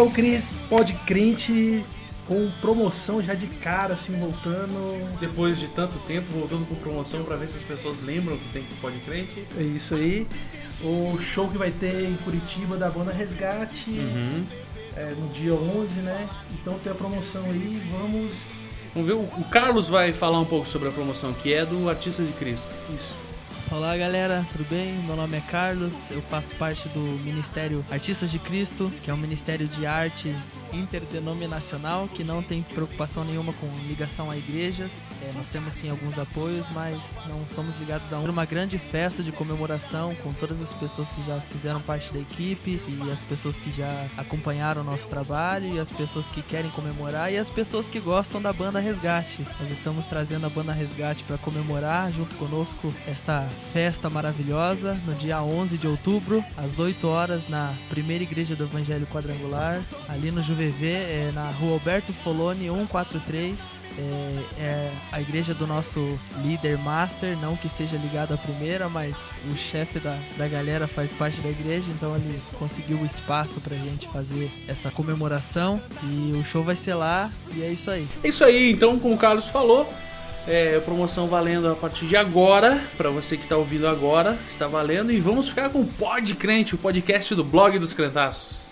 Então, Cris, pode crente com promoção já de cara, assim, voltando. Depois de tanto tempo, voltando com promoção pra ver se as pessoas lembram que tem Pode Crente. É isso aí. O show que vai ter em Curitiba da banda Resgate Uhum. é, no dia 11, né? Então tem a promoção aí, vamos. Vamos ver, o o Carlos vai falar um pouco sobre a promoção, que é do Artistas de Cristo. Isso. Olá galera, tudo bem? Meu nome é Carlos, eu faço parte do Ministério Artistas de Cristo, que é um ministério de artes interdenominacional que não tem preocupação nenhuma com ligação a igrejas. É, nós temos sim alguns apoios, mas não somos ligados a uma grande festa de comemoração com todas as pessoas que já fizeram parte da equipe e as pessoas que já acompanharam o nosso trabalho e as pessoas que querem comemorar e as pessoas que gostam da banda Resgate. Nós estamos trazendo a banda Resgate para comemorar junto conosco esta festa maravilhosa no dia 11 de outubro, às 8 horas, na primeira igreja do Evangelho Quadrangular, ali no É, na rua Alberto Foloni 143. É, é a igreja do nosso líder master, não que seja ligado à primeira, mas o chefe da, da galera faz parte da igreja, então ele conseguiu o espaço pra gente fazer essa comemoração e o show vai ser lá e é isso aí. É isso aí, então, como o Carlos falou, é, promoção valendo a partir de agora, pra você que tá ouvindo agora, está valendo. E vamos ficar com o Pod Crente, o podcast do blog dos crentaços.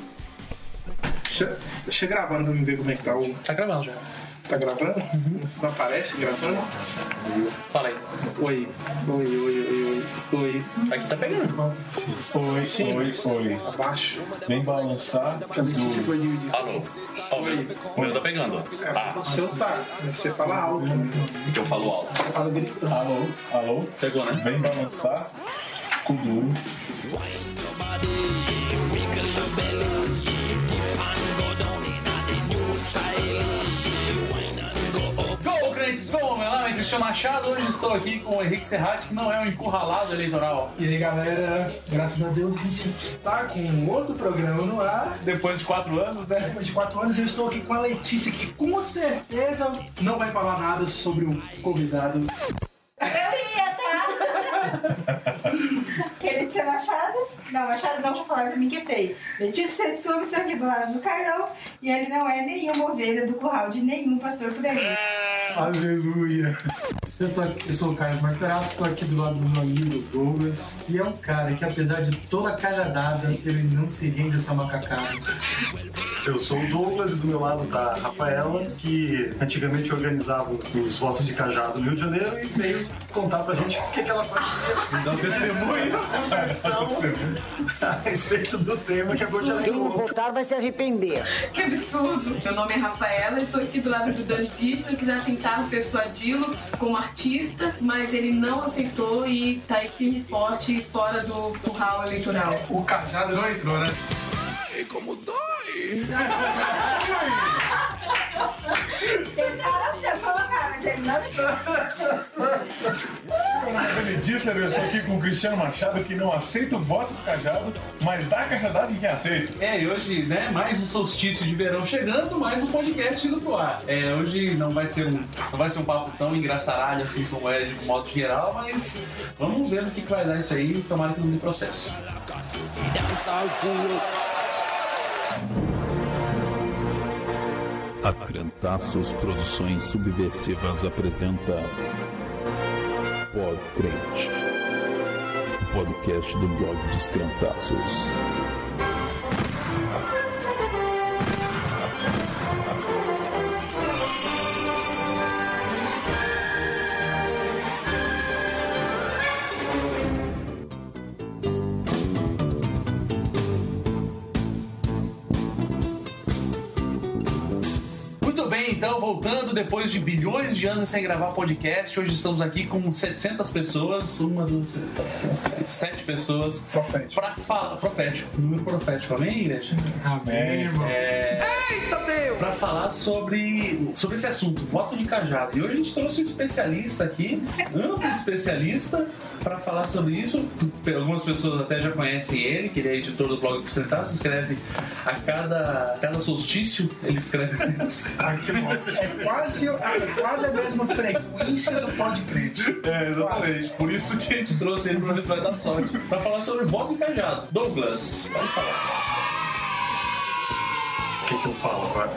Deixa, deixa eu gravando pra me ver como é que tá o. Tá gravando já. Tá gravando? Não aparece gravando? Fala aí. Oi. Oi, oi, oi, oi. Oi. Aqui tá pegando. Oi, Sim. oi, oi. Abaixo. Vem balançar. Cadê que você pode dividir? Alô? Oi. O meu tá pegando. É, Ah, o seu tá. Você fala alto. eu falo alto. Você fala gritando. Alô, alô. Pegou, né? Vem balançar. Com duro. Cristiano Machado, hoje estou aqui com o Henrique Serrati, que não é um encurralado eleitoral. E aí, galera, graças a Deus a gente está com um outro programa no ar. Depois de quatro anos, né? Depois de quatro anos, eu estou aqui com a Letícia, que com certeza não vai falar nada sobre o convidado. Eu ia, tá? Ser Machado? Não, Machado não, já falaram pra mim que é feio. Letícia Setsumi, estou aqui do lado do Carlão. E ele não é nenhuma ovelha do curral de nenhum pastor por aí. Aleluia! Eu, tô aqui, eu sou o Carlos Marcarato, estou aqui do lado do meu amigo Douglas. E é um cara que, apesar de toda a cajadada, ele não se rende a essa macacada. Eu sou o Douglas e do meu lado tá a Rafaela, que antigamente organizava os votos de cajado no Rio de Janeiro e veio contar pra gente o que, que ela fazia. Dá um testemunho a respeito do tema que agora já Quem não votar vai se arrepender. Que absurdo! Meu nome é Rafaela e tô aqui do lado do Dan Disney, que já tentaram persuadi-lo como artista, mas ele não aceitou e tá aí firme e forte fora do curral eleitoral. O cajado não entrou, né? Tentaram até colocar, mas ele Benedício, eu estou aqui com o Cristiano Machado, que não aceita o voto do cajado, mas dá cajadada em quem aceita. É, e hoje, né, mais um solstício de verão chegando, mais um podcast indo pro ar. É, hoje não vai ser um, não vai ser um papo tão engraçaralho assim como é de modo geral, mas vamos ver no que que vai dar isso aí, tomara que não dê processo. A Crentaços Produções Subversivas apresenta Pod o podcast do blog dos Crentaços. Depois de bilhões de anos sem gravar podcast, hoje estamos aqui com 700 pessoas, uma, duas, três, sete pessoas. Profético. Pra falar, profético, número profético, amém, igreja? Amém, irmão. É, Pra falar sobre, sobre esse assunto, voto de cajado. E hoje a gente trouxe um especialista aqui, amplo especialista, pra falar sobre isso. Algumas pessoas até já conhecem ele, que ele é editor do blog dos Crentaços, escreve a cada, a cada solstício, ele escreve texto. É quase, é quase a mesma frequência do Pod Crente. É, exatamente. Por isso que a gente trouxe ele pra ver se vai dar sorte. Pra falar sobre voto de cajado. Douglas, pode falar. Que eu falo agora?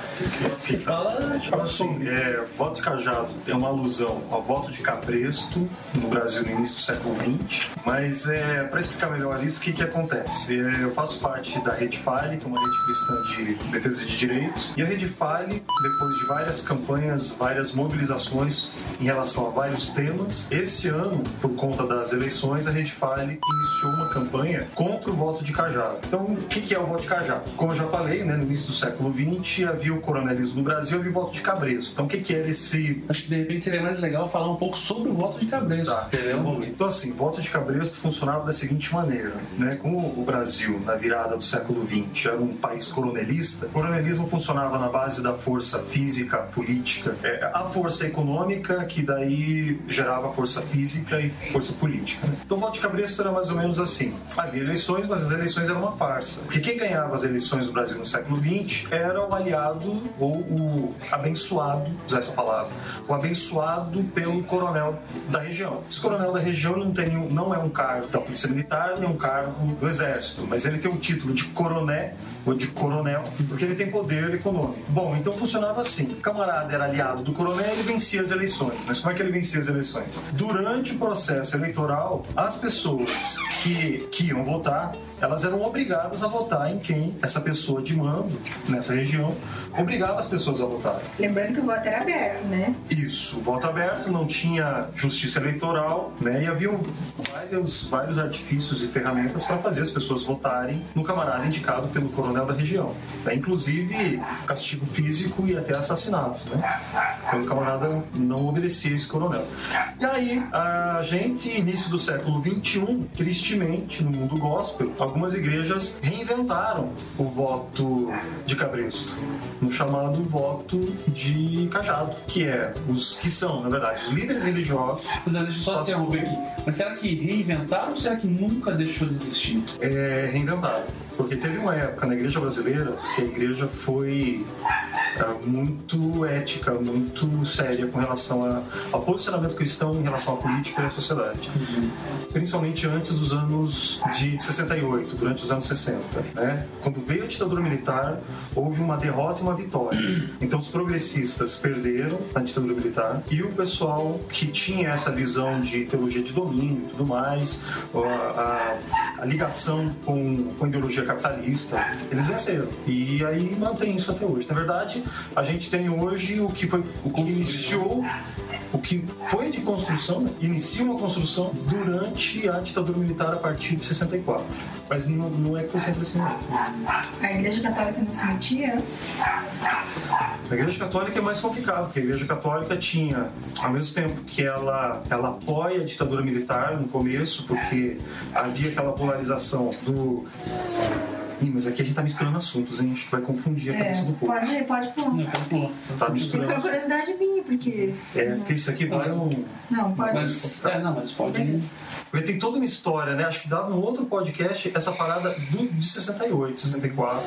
Você fala. Tipo assim, é, voto de cajado tem uma alusão ao voto de cabresto no Brasil no início do século XX, mas é, para explicar melhor isso, o que, que acontece? É, eu faço parte da Rede Fale, que é uma rede cristã de defesa de direitos, e a Rede Fale, depois de várias campanhas, várias mobilizações em relação a vários temas, esse ano, por conta das eleições, a Rede Fale iniciou uma campanha contra o voto de cajado. Então, o que, que é o voto de cajado? Como eu já falei, né, no início do século XX havia o coronelismo no Brasil, havia o voto de cabresto. Então, o que, que era esse Acho que de repente seria mais legal falar um pouco sobre o voto de cabresto. Tá, entendeu? Então, assim, o voto de cabresto funcionava da seguinte maneira, né? Como o Brasil, na virada do século XX, era um país coronelista, o coronelismo funcionava na base da força física, política, é, a força econômica, que daí gerava força física e força política. né? Então, o voto de cabresto era mais ou menos assim. Havia eleições, mas as eleições eram uma farsa. Porque quem ganhava as eleições do Brasil no século XX era o aliado ou o abençoado, usar essa palavra, o abençoado pelo coronel da região. Esse coronel da região não, tem, não é um cargo da Polícia Militar, nem um cargo do Exército, mas ele tem o título de coroné ou de coronel, porque ele tem poder econômico. Bom, então funcionava assim. O camarada era aliado do coronel e ele vencia as eleições. Mas como é que ele vencia as eleições? Durante o processo eleitoral, as pessoas que, que iam votar, elas eram obrigadas a votar em quem essa pessoa de mando nessa região obrigava as pessoas a votar. Lembrando que o voto era aberto, né? Isso, voto aberto, não tinha justiça eleitoral, né? E havia vários, vários artifícios e ferramentas para fazer as pessoas votarem no camarada indicado pelo coronel da região. né? Inclusive castigo físico e até assassinatos, né? Quando o camarada não obedecia esse coronel. E aí, a gente, início do século XXI, tristemente, no mundo gospel, algumas igrejas reinventaram o voto de cabresto, no chamado voto de cajado, que é os que são, na verdade, os líderes religiosos. Pois é, deixa eu só interromper aqui. Mas será que reinventaram ou será que nunca deixou de existir? é, reinventaram. Porque teve uma época na igreja brasileira que a igreja foi muito ética, muito séria com relação a- ao posicionamento cristão em relação à política e à sociedade. Principalmente antes dos anos de 68, durante os anos 60. Né? Quando veio a ditadura militar, houve uma derrota e uma vitória. Então os progressistas perderam na ditadura militar e o pessoal que tinha essa visão de teologia de domínio e tudo mais, a, a- a ligação com, com a ideologia capitalista, eles venceram. E aí mantém isso até hoje. Na verdade, a gente tem hoje o que foi o que iniciou o que foi de construção, né? inicia uma construção durante a ditadura militar a partir de 64. Mas não, não é que foi sempre assim. não. A igreja católica não se metia antes. A Igreja Católica é mais complicado, porque a Igreja Católica tinha, ao mesmo tempo que ela, ela apoia a ditadura militar no começo, porque havia aquela polarização do. Ih, mas aqui a gente tá misturando assuntos, hein? Acho que vai confundir a cabeça É, do povo. pode, pode pular. Não, pode pular. Tá misturando foi assuntos. curiosidade minha, porque. É, porque isso aqui vai um. Não, pode. Mas, é, não, mas pode. Porque tem toda uma história, né? Acho que dava um outro podcast essa parada do, de 68, 64.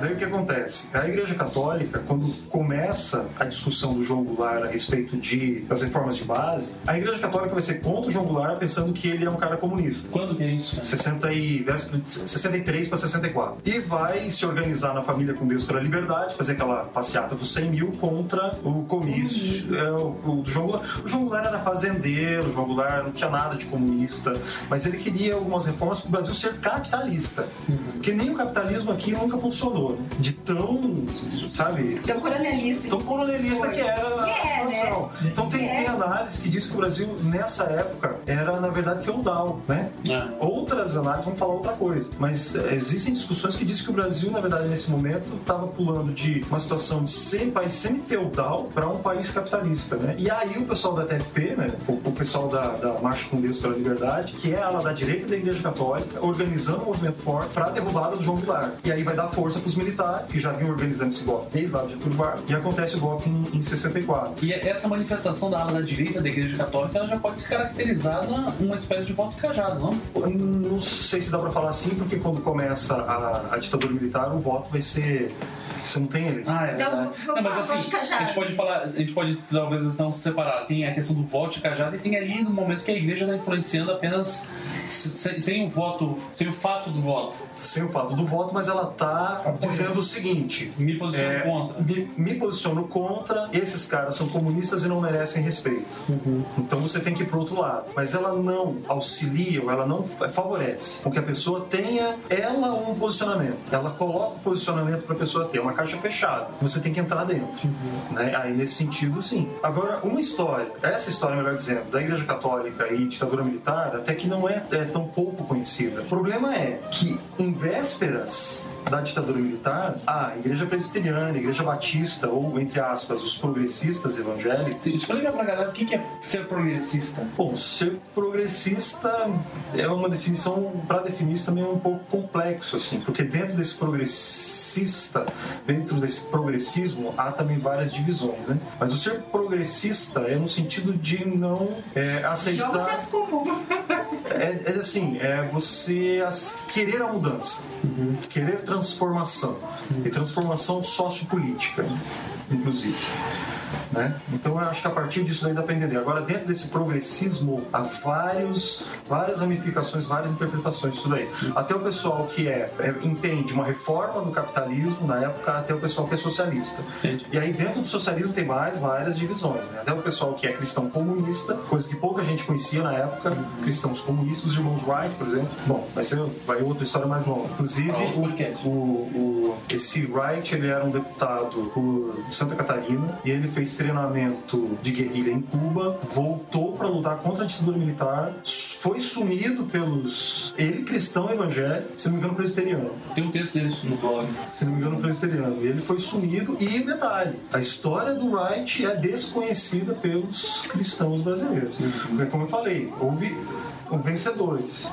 Daí o que acontece? A Igreja Católica, quando começa a discussão do João Goulart a respeito de, das reformas de base, a Igreja Católica vai ser contra o João Goulart pensando que ele é um cara comunista. Quando que é isso? cara? 60 e, véspera de 63 para 64. E vai se organizar na Família com Deus pela Liberdade, fazer aquela passeata dos 100 mil contra o comício é, o, o do João Goulart. O João Goulart era fazendeiro, o João Goulart não tinha nada de comunista, mas ele queria algumas reformas para o Brasil ser capitalista. Porque nem o capitalismo aqui nunca funcionou. né? De tão, sabe, Então, coronelista. tão coronelista que era a É, né? situação. Então tem, É. tem análise que diz que o Brasil, nessa época, era, na verdade, feudal, né? Ah. Outras análises vão falar outra coisa. Mas é, existem discussões que dizem que o Brasil, na verdade, nesse momento, estava pulando de uma situação de ser país semi-feudal para um país capitalista, né? E aí o pessoal da TFP, né? O, o pessoal da, da Marcha com Deus pela Liberdade, que é a ala da direita da Igreja Católica, organizando um movimento forte para a derrubada do João Goulart. E aí vai dar força para os militares, que já vinham organizando esse golpe desde lá de Vargas, e acontece o golpe em, em 64. E essa manifestação da ala da direita da Igreja Católica ela já pode se caracterizar na uma espécie de voto cajado, não? Eu Não sei se dá para falar assim, porque quando começa a, a ditadura militar, o voto vai ser Você não tem eles. Ah, é Então, Não, mas assim, a gente pode falar, a gente pode talvez então separar. Tem a questão do voto de cajado e tem ali no momento que a igreja está influenciando apenas sem, sem o voto, sem o fato do voto. Sem o fato do voto, mas ela tá dizendo o seguinte: Me posiciono é, contra. Me, me posiciono contra, esses caras são comunistas e não merecem respeito. Então você tem que ir pro outro lado. Mas ela não auxilia, ou ela não favorece com que a pessoa tenha ela um posicionamento. Ela coloca o posicionamento para a pessoa ter uma caixa fechada. Você tem que entrar dentro. Né? Aí nesse sentido, sim. Agora, uma história, essa história, melhor dizendo, da Igreja Católica e ditadura militar, até que não é, é tão pouco conhecida. O problema é que em vésperas da ditadura militar, a Igreja Presbiteriana, a Igreja Batista, ou, entre aspas, os progressistas evangélicos. Explica pra galera o que é ser progressista. Bom, ser progressista é uma definição, para definir isso também é um pouco complexo, assim, porque dentro desse progressista, dentro desse progressismo, há também várias divisões, né? Mas o ser progressista é no sentido de não é, aceitar. Comum. É, é assim, é você querer a mudança, querer transformação e transformação sociopolítica, inclusive. Né? Então eu acho que a partir disso daí dá para entender. Agora, dentro desse progressismo, há vários, várias ramificações, várias interpretações disso daí. Até o pessoal que é, é- entende uma reforma do capitalismo, na época, até o pessoal que é socialista. E aí, dentro do socialismo, tem mais várias divisões. Né? Até o pessoal que é cristão comunista, coisa que pouca gente conhecia na época, cristãos comunistas, os irmãos Wright, por exemplo. Bom, vai ser vai outra história mais longa. Inclusive, o, o, o- esse Wright, ele era um deputado por Santa Catarina e ele fez treinamento de guerrilha em Cuba, voltou para lutar contra a ditadura militar, foi sumido pelos... Ele, cristão evangélico, se não me engano, presbiteriano Tem um texto deles no blog. se não me engano, presbiteriano. E ele foi sumido. E detalhe: a história do Wright é desconhecida pelos cristãos brasileiros. Porque, como eu falei, houve vencedores.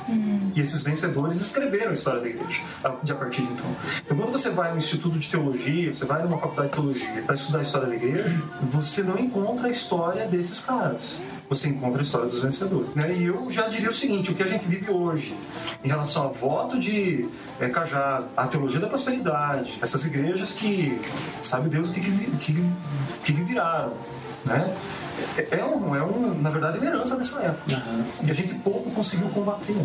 E esses vencedores escreveram a história da igreja de a partir de então. Então, quando você vai no Instituto de Teologia, você vai numa faculdade de teologia para estudar a história da igreja, você não encontra a história desses caras. Você encontra a história dos vencedores. Né? E eu já diria o seguinte: o que a gente vive hoje em relação a voto de é, cajado, a teologia da prosperidade, essas igrejas que sabe Deus o que, que, que, que viraram. Né? É, é um, é um, na verdade, uma herança dessa época. E a gente pouco conseguiu combater. Né?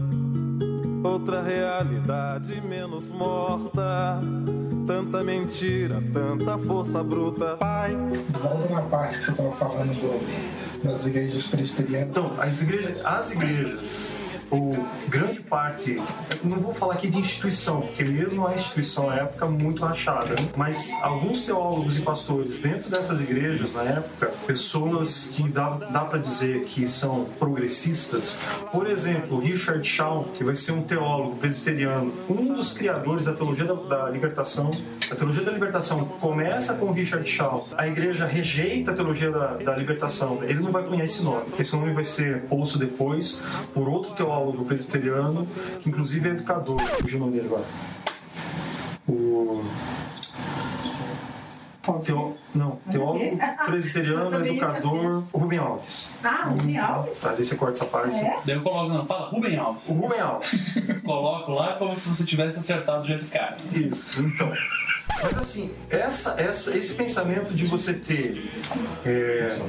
Outra realidade menos morta. Tanta mentira, tanta força bruta. Pai, Volta na parte que você estava falando do- das igrejas presbiterianas. Então, as igrejas, as igrejas o grande parte, não vou falar aqui de instituição, porque mesmo a instituição na época muito rachada, né? mas alguns teólogos e pastores dentro dessas igrejas na época, pessoas que dá, dá para dizer que são progressistas, por exemplo, Richard Shaw, que vai ser um teólogo presbiteriano, um dos criadores da teologia da, da libertação. A teologia da libertação começa com Richard Shaw. A igreja rejeita a teologia da, da libertação. Ele não vai cunhar esse nome. Esse nome vai ser posto depois por outro teólogo presbiteriano, que inclusive é educador. Fugiu o nome dele agora. O. Teo... Não, teólogo presbiteriano, educador, o Rubem Alves. Ah, Rubem Alves? Tá, daí você corta essa parte. É? Daí eu coloco, não, fala Rubem Alves. O Rubem Alves. Coloco lá como se você tivesse acertado já de cara. Isso, então. Mas assim, essa, essa, esse pensamento de você ter é,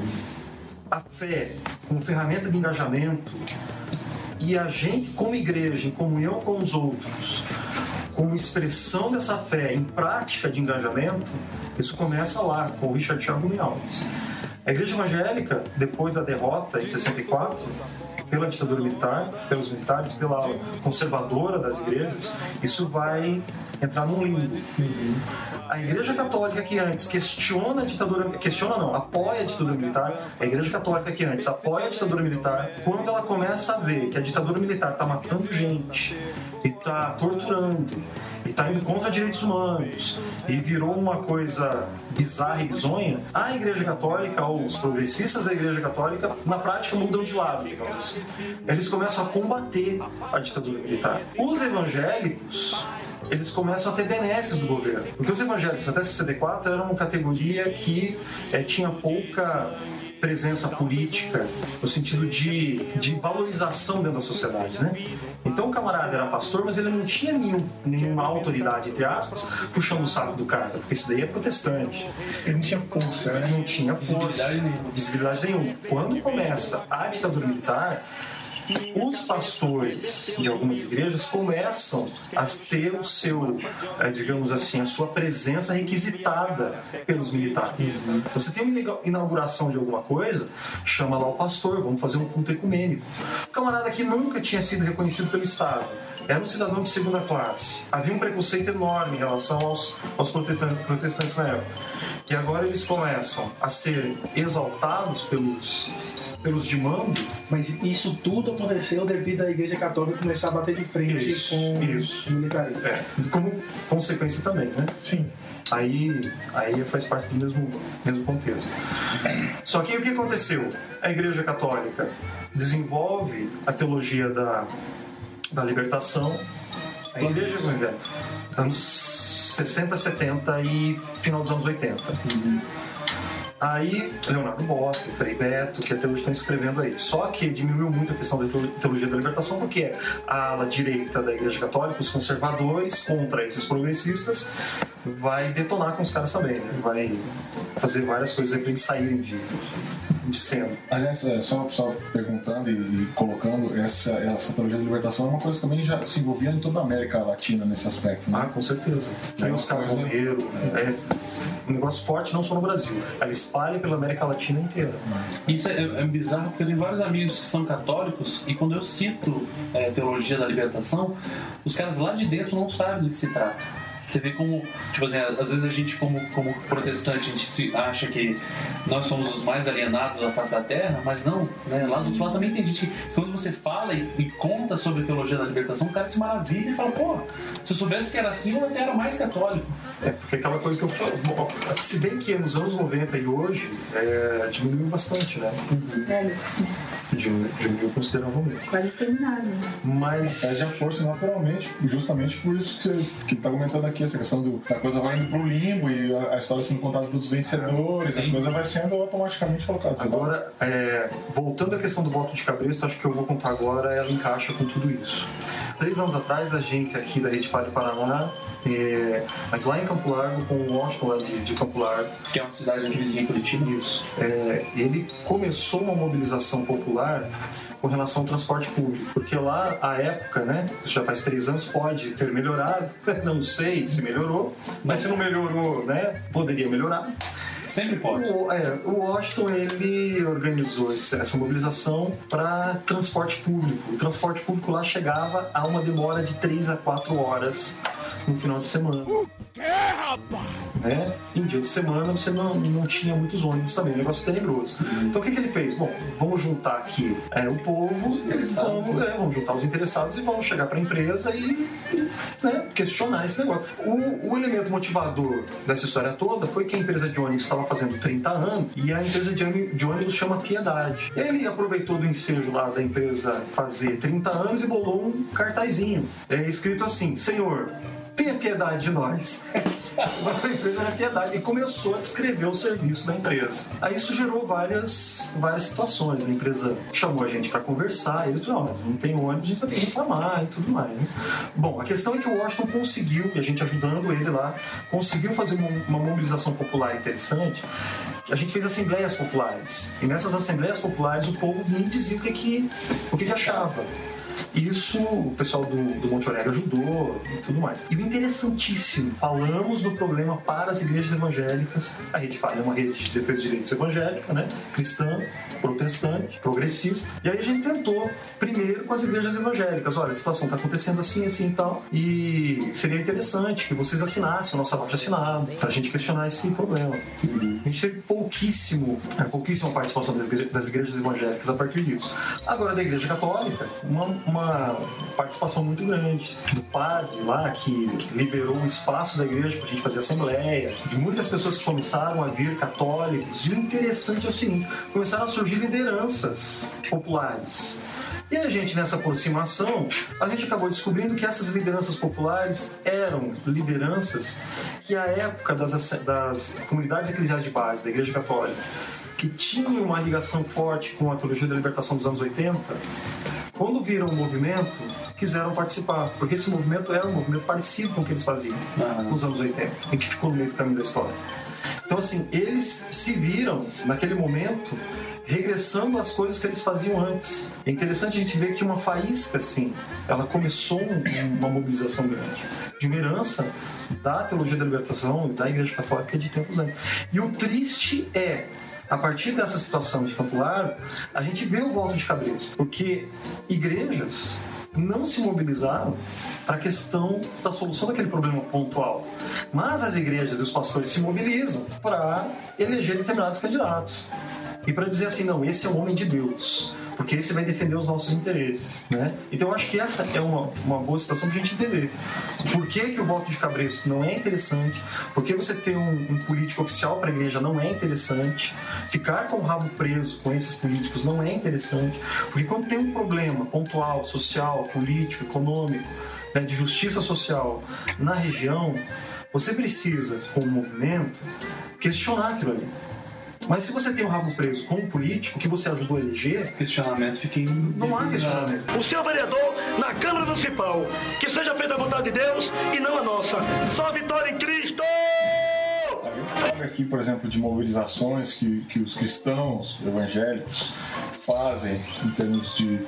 a fé como ferramenta de engajamento e a gente, como igreja, em comunhão com os outros, como expressão dessa fé em prática de engajamento, isso começa lá, com o Richard Thiago Alves. A igreja evangélica, depois da derrota em 64, pela ditadura militar, pelos militares, pela conservadora das igrejas, isso vai entrar num limbo. A igreja católica que antes questiona a ditadura, questiona não, apoia a ditadura militar, a igreja católica que antes apoia a ditadura militar, quando ela começa a ver que a ditadura militar está matando gente e está torturando e está indo contra direitos humanos e virou uma coisa bizarra e bizonha, a Igreja Católica ou os progressistas da Igreja Católica, na prática, mudam de lado, digamos assim. Eles começam a combater a ditadura militar. Os evangélicos eles começam a ter benesses do governo. Porque os evangélicos até 64 eram uma categoria que eh, tinha pouca presença política, no sentido de, de valorização dentro da sociedade, né? Então o camarada era pastor, mas ele não tinha nenhum, nenhuma autoridade, entre aspas, puxando o saco do cara, porque isso daí é protestante. Ele não tinha força, né? Não tinha força. Visibilidade. Visibilidade nenhuma. Quando começa a ditadura militar, os pastores de algumas igrejas começam a ter o seu, eh, digamos assim, a sua presença requisitada pelos militares. Então, você tem uma inauguração de alguma coisa, chama lá o pastor, vamos fazer um culto ecumênico. O camarada que nunca tinha sido reconhecido pelo Estado, era um cidadão de segunda classe. Havia um preconceito enorme em relação aos, aos protestantes, protestantes na época. E agora eles começam a ser exaltados pelos pelos de mando. Mas isso tudo aconteceu devido à Igreja Católica começar a bater de frente Isso, com isso. o militarismo. É, como consequência também, né? Sim. Aí, aí faz parte do mesmo, mesmo contexto. Só que o que aconteceu? A Igreja Católica desenvolve a teologia da, da libertação. A Igreja Evangélica, anos 60, 70 e final dos anos 80. Aí, Leonardo Boff, Frei Beto, que até hoje estão escrevendo aí. Só que diminuiu muito a questão da teologia da libertação, porque a ala direita da Igreja Católica, os conservadores, contra esses progressistas, vai detonar com os caras também, né? Vai fazer várias coisas pra eles saírem de, de cena. Aliás, é, só, só perguntando e, e colocando, essa, essa teologia da libertação é uma coisa que também já se envolvia em toda a América Latina nesse aspecto, né? Ah, com certeza. É Aí uma os coisa- morreram. É um negócio forte não só no Brasil. Ela espalha pela América Latina inteira. Isso é, é bizarro porque eu tenho vários amigos que são católicos e quando eu cito é, teologia da libertação, os caras lá de dentro não sabem do que se trata. Você vê como, tipo assim, às vezes a gente, como, como protestante, a gente se acha que nós somos os mais alienados da face da terra, mas não, né? Lá do outro lado também tem gente que, quando você fala e, e conta sobre a teologia da libertação, o cara se maravilha e fala, pô, se eu soubesse que era assim, eu até era mais católico. É, porque aquela coisa que eu falo. bom, Se bem que nos anos 90 e hoje, é, diminuiu bastante, né? É, eles Diminuiu, diminuiu consideravelmente. quase terminaram. né? Mas. Perde a força naturalmente, justamente por isso que que tá comentando aqui, essa questão do, da coisa vai indo pro limbo e a, a história sendo contada pelos vencedores, a coisa vai sendo automaticamente colocada. Agora, é, voltando à questão do voto de cabresto, acho que eu vou contar agora, ela encaixa com tudo isso. Três anos atrás, a gente aqui da Rede Fale Paraná, é, mas lá em Campo Largo, com o Washington lá de, de Campo Largo, Que é uma cidade aqui vizinha em Curitiba. isso, é, ele começou uma mobilização popular com relação ao transporte público, porque lá, à época, né, já faz três anos, pode ter melhorado, não sei se melhorou, mas se não melhorou, né, poderia melhorar. Sempre pode. O, é, o Washington ele organizou esse- essa mobilização para transporte público. O transporte público lá chegava a uma demora de 3 a 4 horas no final de semana. O quê, rapaz? Né? Em dia de semana você não, não tinha muitos ônibus também, um negócio tenebroso. Então o que, que ele fez? Bom, vamos juntar aqui é, o povo, interessados. vamos, é, vamos juntar os interessados e vamos chegar para a empresa e né, questionar esse negócio. O, o elemento motivador dessa história toda foi que a empresa de ônibus estava fazendo 30 anos e a empresa de ônibus, chama Piedade. Ele aproveitou do ensejo lá da empresa fazer 30 anos e bolou um cartazinho. É escrito assim: Senhor, tenha piedade de nós. a empresa era piedade. E começou a descrever o serviço da empresa. Aí isso gerou várias, várias situações. A empresa chamou a gente para conversar. E ele falou: "Ó, não tem ônibus, a gente vai ter que reclamar e tudo mais. né?" Bom, a questão é que o Washington conseguiu, e a gente ajudando ele lá, conseguiu fazer uma, uma mobilização popular interessante. A gente fez assembleias populares. E nessas assembleias populares o povo vinha e dizia o que, que, o que, que achava. Isso o pessoal do, do Monte Aurélio ajudou e tudo mais. E o interessantíssimo, falamos do problema para as igrejas evangélicas. A Rede Falha é uma rede de defesa de direitos evangélica, né? Cristã, protestante, progressista. E aí a gente tentou, primeiro, com as igrejas evangélicas. Olha, a situação está acontecendo assim, assim e tal. E seria interessante que vocês assinassem o nosso abaixo assinado para a gente questionar esse problema. A gente teve pouquíssimo, é, pouquíssima participação das igrejas evangélicas a partir disso. Agora, da igreja católica, uma, uma participação muito grande. Do padre lá, que liberou um espaço da igreja para a gente fazer assembleia, de muitas pessoas que começaram a vir católicos. E o interessante é o seguinte: começaram a surgir lideranças populares. E a gente, nessa aproximação, a gente acabou descobrindo que essas lideranças populares eram lideranças que, à época das, das comunidades eclesiais de base da Igreja Católica, que tinham uma ligação forte com a teologia da libertação dos anos 80, quando viram o movimento, quiseram participar, porque esse movimento era um movimento parecido com o que eles faziam nos anos 80, e que ficou no meio do caminho da história. Então, assim, eles se viram, naquele momento, regressando às coisas que eles faziam antes. É interessante a gente ver que uma faísca, assim, ela começou um- uma mobilização grande, de uma herança da teologia da libertação e da Igreja Católica de tempos antes. E o triste é, a partir dessa situação de Campo Largo, a gente vê o voto de cabresto, porque igrejas não se mobilizaram para a questão da solução daquele problema pontual. Mas as igrejas e os pastores se mobilizam para eleger determinados candidatos. E para dizer assim, não, esse é o homem de Deus, porque esse vai defender os nossos interesses. Né? Então eu acho que essa é uma, uma boa situação para a gente entender. Por que, que o voto de cabresto não é interessante? Por que você ter um, um político oficial para a igreja não é interessante? Ficar com o rabo preso com esses políticos não é interessante. Porque quando tem um problema pontual, social, político, econômico, né, de justiça social na região, você precisa, como movimento, questionar aquilo ali. Mas se você tem o rabo preso com um político que você ajudou a eleger, questionamento fica Não há questionamento. O senhor vereador na Câmara Municipal, que seja feita a vontade de Deus e não a nossa. Só a vitória em Cristo! Aqui, por exemplo, de mobilizações que, que os cristãos evangélicos fazem em termos de,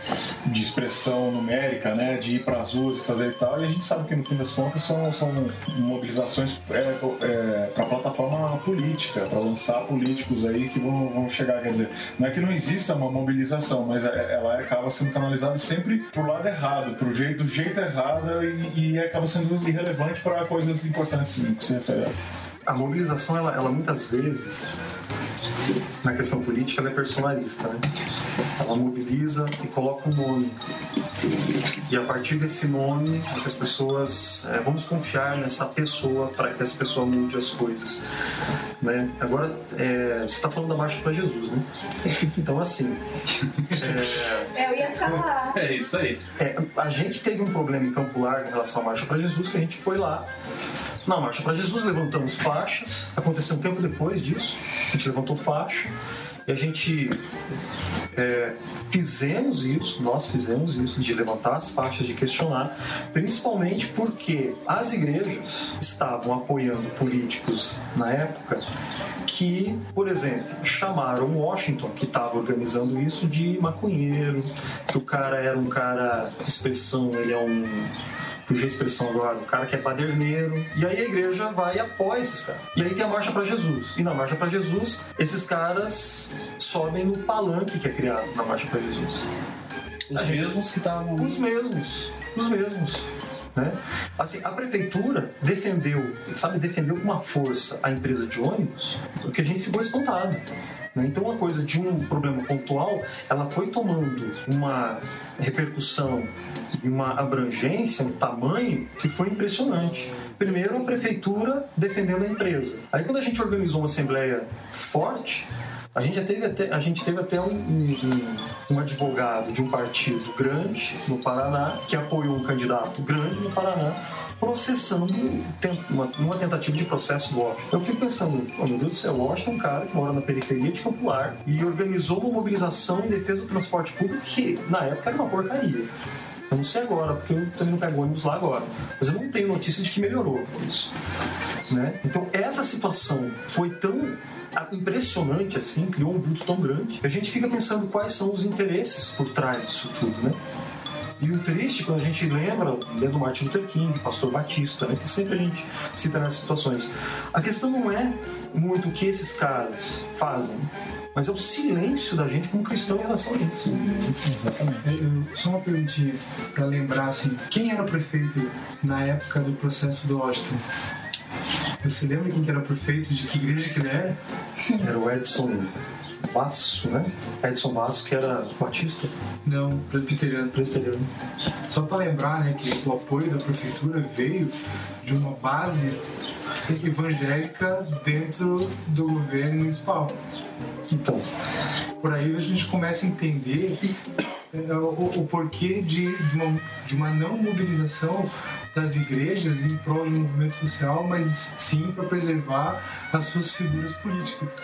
de expressão numérica, né, de ir para as ruas e fazer e tal, e a gente sabe que no fim das contas são, são mobilizações é, para plataforma política, para lançar políticos aí que vão, vão chegar, quer dizer, não é que não exista uma mobilização, mas é- ela acaba sendo canalizada sempre pro lado errado, pro jeito, do jeito errado e, e acaba sendo irrelevante para coisas importantes no que se refere a mobilização, ela, ela muitas vezes, na questão política, ela é personalista, né? Ela mobiliza e coloca um nome. E a partir desse nome, é que as pessoas. é, vamos confiar nessa pessoa para que essa pessoa mude as coisas. Né? Agora, é, você está falando da marcha para Jesus, né? Então, assim. é, Eu ia falar. É isso aí. é, a gente teve um problema em Campo Largo em relação à Marcha para Jesus, que a gente foi lá. Na Marcha para Jesus, levantamos faixas. Aconteceu um tempo depois disso. A gente levantou faixa. E a gente é, fizemos isso, nós fizemos isso, de levantar as faixas, de questionar, principalmente porque as igrejas estavam apoiando políticos na época que, por exemplo, chamaram Washington, que estava organizando isso, de maconheiro, que o cara era um cara, expressão, ele é um fugir a expressão agora, o cara que é baderneiro. E aí a igreja vai e apoia esses caras. E aí tem a Marcha para Jesus. E na Marcha para Jesus, esses caras sobem no palanque que é criado na Marcha para Jesus. Os mesmos que estavam. Os mesmos. Os mesmos. Né? Assim, a prefeitura defendeu, sabe, defendeu com uma força a empresa de ônibus, porque a gente ficou espantado. Né? Então, uma coisa de um problema pontual, ela foi tomando uma repercussão e uma abrangência, um tamanho que foi impressionante. Primeiro, a prefeitura defendendo a empresa. Aí, quando a gente organizou uma assembleia forte, a gente, teve até, a gente teve até um, um- um advogado de um partido grande no Paraná que apoiou um candidato grande no Paraná processando uma, tentativa de processo do Washington. Eu fico pensando, oh meu Deus do céu, Washington é um cara que mora na periferia de Largo e organizou uma mobilização em defesa do transporte público que na época era uma porcaria. Eu não sei agora, porque eu também não pego ônibus lá agora. Mas eu não tenho notícia de que melhorou isso. Né? Então, essa situação foi tão impressionante assim, criou um vulto tão grande, que a gente fica pensando quais são os interesses por trás disso tudo, né? E o triste, quando a gente lembra, lendo Martin Luther King, Pastor Batista, né, que sempre a gente cita nessas situações, a questão não é muito o que esses caras fazem, mas é o silêncio da gente como cristão em relação a isso. Exatamente. Eu- Só uma perguntinha para lembrar assim, quem era o prefeito na época do processo do Washington? Você lembra quem que era o prefeito, de que igreja que ele era? Era o Edson Basso, né? Edson Basso, que era batista. Não, presbiteriano. Presbiteriano. Só para lembrar, né, que o apoio da prefeitura veio de uma base evangélica dentro do governo municipal. Então, por aí a gente começa a entender é, o, o porquê de, de, uma, de uma não mobilização das igrejas em prol do movimento social, mas sim para preservar as suas figuras políticas.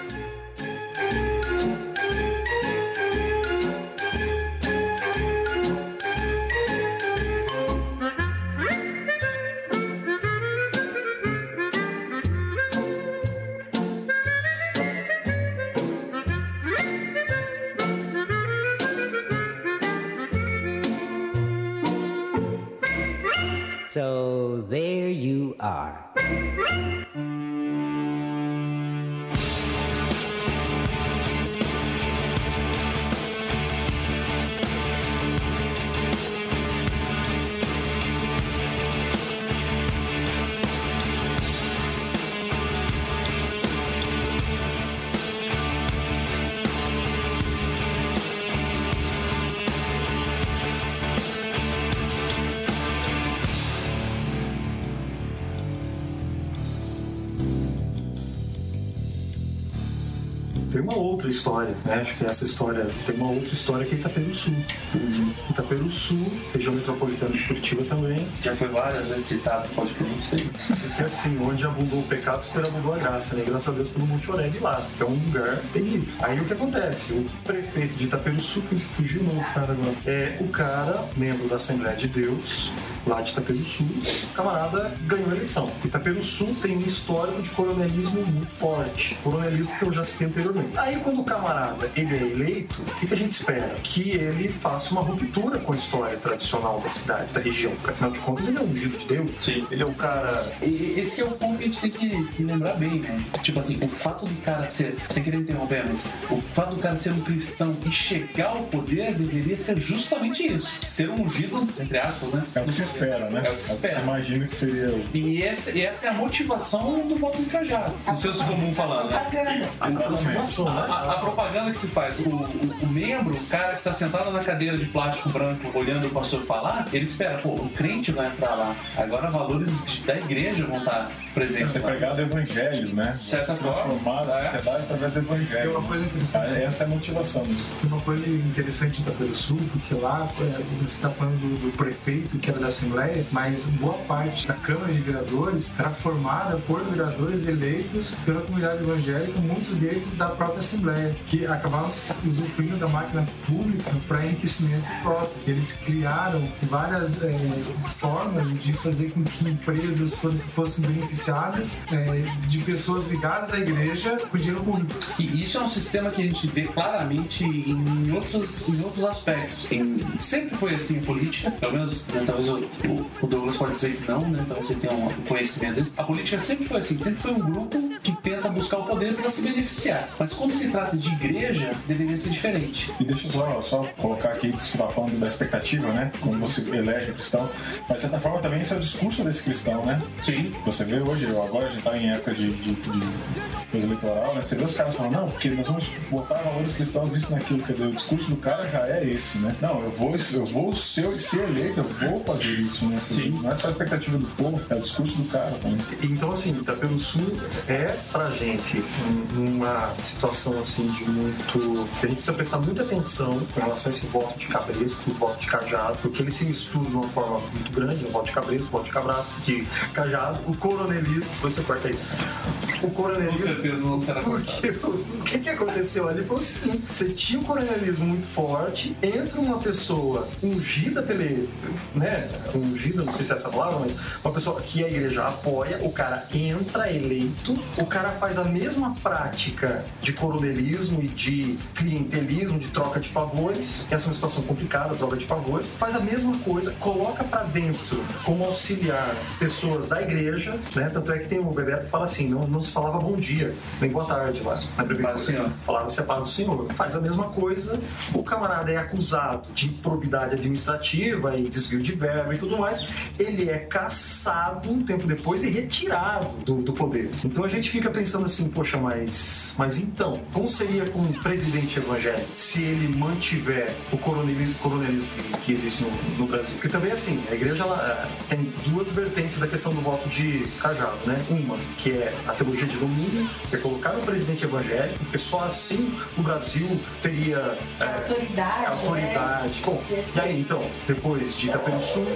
There you are. Uma outra história, né? Acho que essa história tem uma outra história que é Itaperu Sul. Itaperu Sul, região metropolitana de Curitiba também. Já foi várias vezes citado, pode crer isso aí. Porque assim, onde abundou o pecado, superabundou a graça, né? Graças a Deus pelo Monte Oré de lá, que é um lugar terrível. Aí o que acontece? O prefeito de Itaperu Sul, que fugiu o nome do cara agora, é o cara, membro da Assembleia de Deus, lá de Itaperu Sul, o camarada ganhou a eleição. Itaperu Sul tem um histórico de coronelismo muito forte. Coronelismo que eu já citei anteriormente. Aí quando o camarada ele é eleito, o que, que a gente espera? Que ele faça uma ruptura com a história tradicional da cidade, da região. Porque afinal de contas ele é um ungido de Deus. Sim. Ele é o cara. E esse é o ponto que a gente tem que, que lembrar bem, né? Tipo assim, o fato do cara ser, sem querer interromper, mas o fato do cara ser um cristão e chegar ao poder deveria ser justamente isso. Ser um ungido, entre aspas, né? É o que se espera, né? É o que se espera. imagina que seria. E essa, e essa é a motivação do voto encajado. O senso comum falando, né? Exatamente. A, a- a propaganda que se faz, o, o- o membro, o cara que tá sentado na cadeira de plástico branco olhando o pastor falar, ele espera, pô, o crente vai entrar lá. Agora valores de- da igreja vão estar presentes Ser lá. pregado evangelho, né? Certa Transformar a é. sociedade através do evangelho. Tem uma coisa interessante. Essa é a motivação. Tem uma coisa interessante em Itaperu Sul, porque lá é, você está falando do, do prefeito que era da Assembleia, mas boa parte da Câmara de Vereadores era formada por vereadores eleitos pela comunidade evangélica, muitos deles da própria Assembleia, que acabavam usufruindo da máquina pública para enriquecimento próprio. Eles criaram várias é, formas de fazer com que empresas fossem, beneficiadas é, de pessoas ligadas à igreja com dinheiro público. E isso é um sistema que a gente vê claramente em outros, em outros aspectos. Em- sempre foi assim em política, pelo menos né, talvez eu o Douglas pode dizer que não, né? Talvez você tenha um conhecimento disso. A política sempre foi assim, sempre foi um grupo que tenta buscar o poder para se beneficiar. Mas quando se trata de igreja, deveria ser diferente. E deixa eu só, só colocar aqui, porque você estava falando da expectativa, né? Quando você elege um cristão. Mas, de certa forma, também esse é o discurso desse cristão, né? Sim. Você vê hoje, agora a gente está em época de, de, de coisa eleitoral, né? Você vê os caras falando, não, porque nós vamos botar valores cristãos nisso naquilo. Quer dizer, o discurso do cara já é esse, né? Não, eu vou, eu vou ser, ser eleito, eu vou fazer isso, né? Sim. Não é só a expectativa do povo, é o discurso do cara também. Então, assim, Itapeu Sul é pra gente um- uma situação assim de muito. A gente precisa prestar muita atenção com relação a esse voto de cabresto, o voto de cajado, porque ele se mistura de uma forma muito grande, o voto de cabresto, o voto de cabrado, de cajado, o coronelismo. Você corta isso. O Com coronelismo. certeza não será cortado. Porque o o que, que aconteceu ali foi o seguinte: você tinha um coronelismo muito forte, entra uma pessoa ungida pela. né? Ungida, não sei se é essa palavra, mas uma pessoa que a igreja apoia, o cara entra eleito, o cara faz a mesma prática de coronelismo e de clientelismo, de troca de favores. Essa é uma situação complicada, troca de favores. Faz a mesma coisa, coloca pra dentro como auxiliar pessoas da igreja, né? Tanto é que tem o Bebeto que fala assim: não, não se falava bom dia, nem boa tarde lá na prefeitura. Paz do Senhor. Falava-se a paz do Senhor. Faz a mesma coisa, o camarada é acusado de improbidade administrativa e desvio de verba e tudo mais. Ele é caçado um tempo depois e retirado do, do poder. Então a gente fica pensando assim, poxa, mas, mas então, como seria com um presidente evangélico se ele mantiver o coronelismo, coronelismo que, existe no, no Brasil? Porque também assim, a igreja ela, eh, tem duas vertentes da questão do voto de cajado, né? Uma que é a teologia de domínio, que é colocar um presidente evangélico, porque só assim o Brasil teria eh, Autoridade, autoridade. Bom, Esse- e aí então, depois de Itapeu Sul,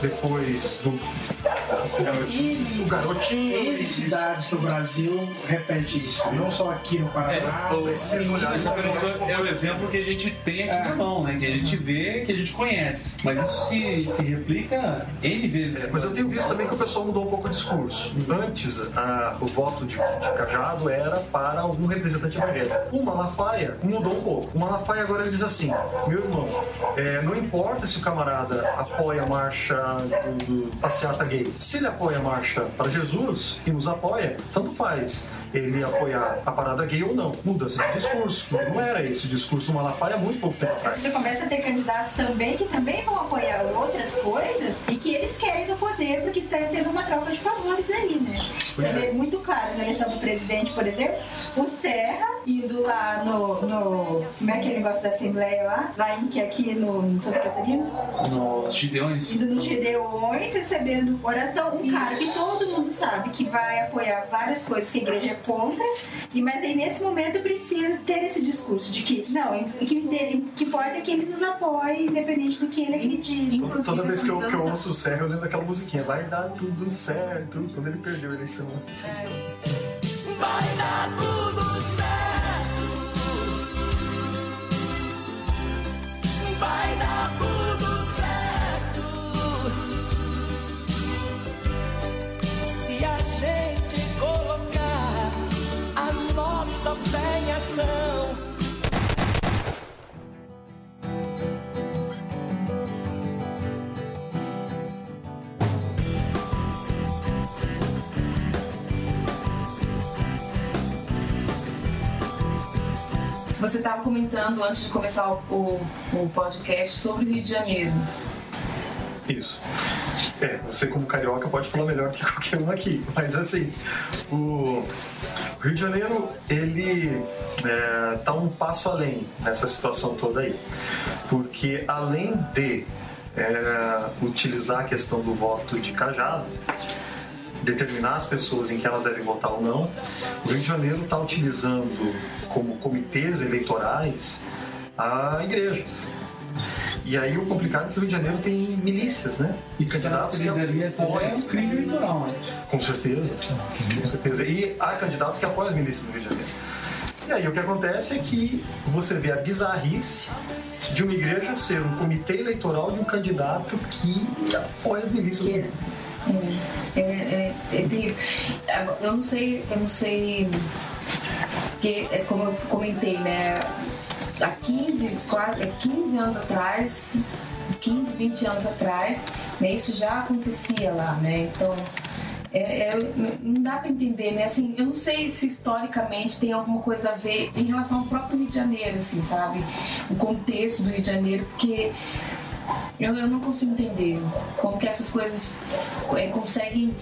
depois do, do Garotinho, N cidades do Brasil repete isso. Não só aqui no Paraná. É, o, esse é o exemplo que a gente tem aqui na mão, né? Que a gente vê, que a gente conhece. Mas isso se, se replica N vezes. É, mas eu tenho visto também que o pessoal mudou um pouco o discurso. Antes, a- o voto de, de cajado era para algum representante evangélico. O Malafaia mudou um pouco. O Malafaia agora ele diz assim: meu irmão, é, não importa se o camarada apoia a marcha do, do passeata gay. Se ele apoia a marcha para Jesus e nos apoia, tanto faz ele apoiar a parada gay ou não. Mudança de discurso. Não era esse o discurso do Malafaia há muito pouco tempo atrás. Você começa a ter candidatos também que também vão apoiar outras coisas e que eles querem no poder porque está tendo uma troca de favores ali, né? Pois Você é. vê muito claro na eleição do presidente, por exemplo, o Serra indo lá no. no como é aquele negócio da Assembleia lá? Lá em que aqui no em Santa Catarina? Nos Gideões. Indo nos Gedeões, recebendo oração. Um cara que todo mundo sabe que vai apoiar várias coisas que a igreja é contra, e, mas aí nesse momento precisa ter esse discurso de que, não, o que, que importa é que ele nos apoie, independente do que ele acredita. Toda vez que eu, que eu ouço o Serra, eu lembro daquela musiquinha. Vai dar tudo certo. Quando ele perdeu a eleição. Vai dar tudo certo. Vai dar tudo fé em ação. Você estava comentando antes de começar o, o- o podcast sobre o Rio de Janeiro. Isso. É, você como carioca pode falar melhor que qualquer um aqui. Mas assim, o Rio de Janeiro, ele é, tá um passo além nessa situação toda aí. Porque além de é, utilizar a questão do voto de cajado, determinar as pessoas em que elas devem votar ou não, o Rio de Janeiro está utilizando como comitês eleitorais a igrejas. E aí o complicado é que o Rio de Janeiro tem milícias, né? E candidatos que apoiam. um crime eleitoral, né? Com certeza. Com certeza. E há candidatos que apoiam as milícias no Rio de Janeiro. E aí o que acontece é que você vê a bizarrice de uma igreja ser um comitê eleitoral de um candidato que apoia as milícias. É, é, é terrível. Eu não sei, eu não sei. Porque, é como eu comentei, né? Há 15, quase, é 15 anos atrás, 15, 20 anos atrás, né, isso já acontecia lá, né? Então, é, é, não dá para entender, né? Assim, eu não sei se historicamente tem alguma coisa a ver em relação ao próprio Rio de Janeiro, assim, sabe? O contexto do Rio de Janeiro, porque eu, eu não consigo entender como que essas coisas é, conseguem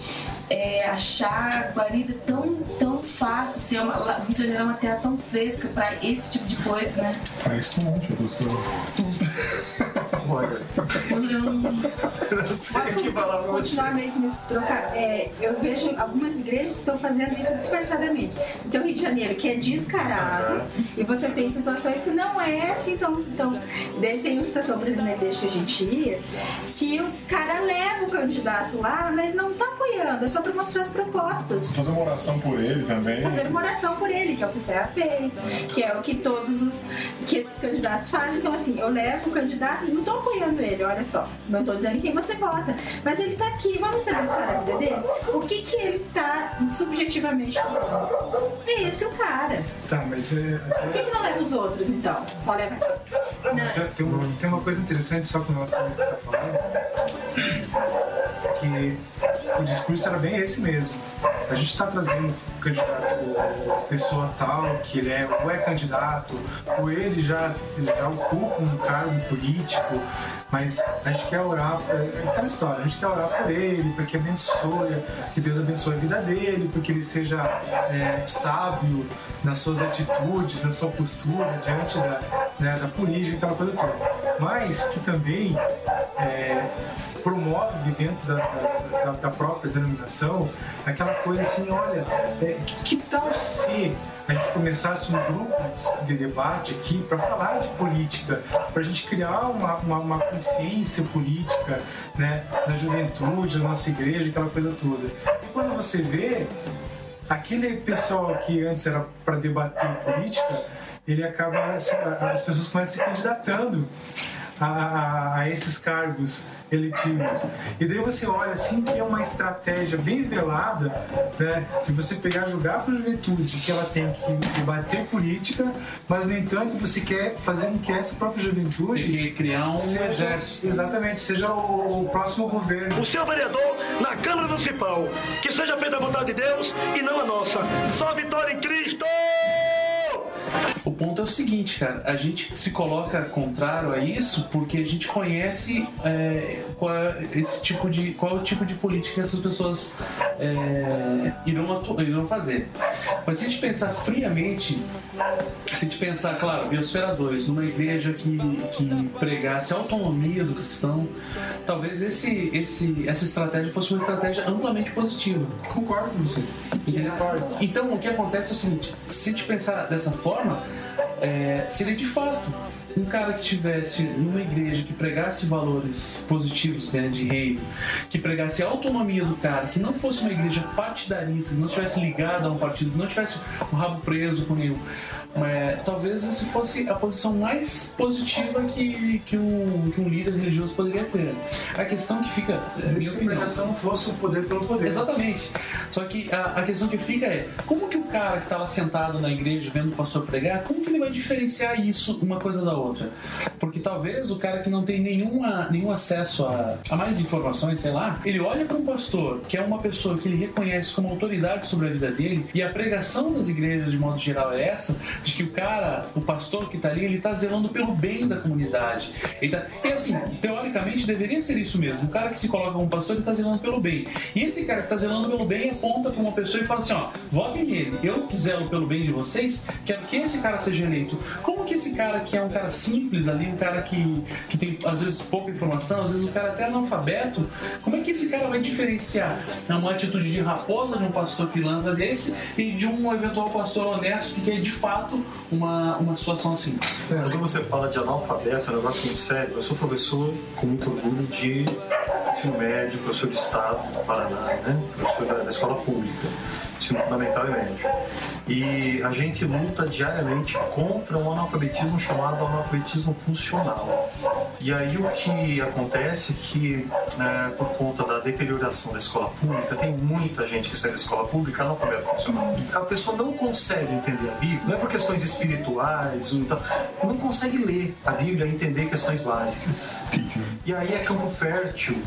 é, achar guarida tão, tão fácil, assim, é Rio de Janeiro é uma terra tão fresca para esse tipo de coisa, né? Parece que um monte outras coisas. Posso continuar meio que nesse trocar? É, eu vejo algumas igrejas que estão fazendo isso disfarçadamente. Então, Rio de Janeiro, que é descarado, e você tem situações que não é assim tão. tão daí tem uma situação, por exemplo, na igreja que a gente ia, que o cara leva o candidato lá, mas não tá apoiando, é só para mostrar as propostas. Fazer uma oração por ele também. Fazer uma oração por ele, que é o que o Serra fez, que é o que todos os que esses candidatos fazem. Então, assim, eu levo o candidato e não tô apoiando ele, olha só. Não tô dizendo quem você vota. Mas ele tá aqui, vamos abençoar a vida dele? O que que ele está subjetivamente falando? É esse o cara. Tá, mas é, Por que, que não leva os outros, então? Só leva Tem, tem uma, tem uma coisa interessante só com relação a isso que você está falando, que o discurso era bem esse mesmo. A gente está trazendo um candidato, pessoa tal, que ele é, ou é candidato, ou ele já, ele já ocupa um cargo político, mas a gente quer orar, é aquela história, a gente quer orar por ele, para que abençoe, que Deus abençoe a vida dele, porque ele seja é, sábio nas suas atitudes, na sua postura diante da, né, da política, aquela coisa toda. Mas que também é, promove dentro da, da- da- própria denominação aquela coisa assim, olha, é, que tal se a gente começasse um grupo de debate aqui para falar de política, para a gente criar uma, uma, uma consciência política né, na juventude, na nossa igreja, aquela coisa toda. E quando você vê, aquele pessoal que antes era para debater política, ele acaba, as pessoas começam se candidatando a, a- a esses cargos eletivos. E daí você olha assim que é uma estratégia bem velada, né, de você pegar, jogar para a juventude que ela tem que debater política, mas no entanto você quer fazer com que essa própria juventude Você quer criar um seja, exército. exatamente, seja o, o próximo governo. O seu vereador na Câmara Municipal. Que seja feita a vontade de Deus e não a nossa. Só a vitória em Cristo! O ponto é o seguinte, cara, a gente se coloca contrário a isso porque a gente conhece é, qual é esse tipo de qual é o tipo de política que essas pessoas é, irão, irão fazer. Mas se a gente pensar friamente, se a gente pensar, claro, Biosfera 2, numa igreja que, que pregasse a autonomia do cristão, talvez esse, esse, essa estratégia fosse uma estratégia amplamente positiva. Concordo com você. Entendeu? Então, o que acontece é o seguinte: se a gente pensar dessa forma, é, seria de fato um cara que estivesse numa igreja que pregasse valores positivos né, de reino, que pregasse a autonomia do cara, que não fosse uma igreja partidarista, que não estivesse ligada a um partido, que não tivesse o rabo preso com nenhum. É, talvez essa fosse a posição mais positiva que, que, um, que um líder religioso poderia ter. A questão que fica. É, minha opinião. fosse o poder pelo poder. Exatamente. Só que a, a questão que fica é, como que o cara que está lá sentado na igreja vendo o pastor pregar, como que ele vai diferenciar isso uma coisa da outra? Porque talvez o cara que não tem nenhuma, nenhum acesso a, a mais informações, sei lá, ele olha para um pastor que é uma pessoa que ele reconhece como autoridade sobre a vida dele e a pregação das igrejas de modo geral é essa, de que o cara, o pastor que está ali, ele está zelando pelo bem da comunidade. Tá- e assim, teoricamente deveria ser isso mesmo. O cara que se coloca como pastor, ele está zelando pelo bem. E esse cara que está zelando pelo bem aponta para uma pessoa e fala assim: ó, votem nele. Eu zelo pelo bem de vocês, quero que esse cara seja eleito. Como que esse cara que é um cara simples ali, um cara que, que tem às vezes pouca informação, às vezes um cara até analfabeto, como é que esse cara vai diferenciar uma atitude de raposa de um pastor pilantra desse e de um eventual pastor honesto que quer de fato uma, uma situação assim? Quando você fala de analfabeto, é um negócio muito sério. Eu sou professor com muito orgulho de ensino médio, professor de Estado do Paraná, né? professor da, da escola pública, ensino fundamental e médio. E a gente luta diariamente contra um analfabetismo chamado analfabetismo funcional. E aí o que acontece é que, é, por conta da deterioração da escola pública, tem muita gente que sai da escola pública analfabeta funcional. A pessoa não consegue entender a Bíblia, não é por questões espirituais, tal, não consegue ler a Bíblia entender questões básicas. E aí é campo fértil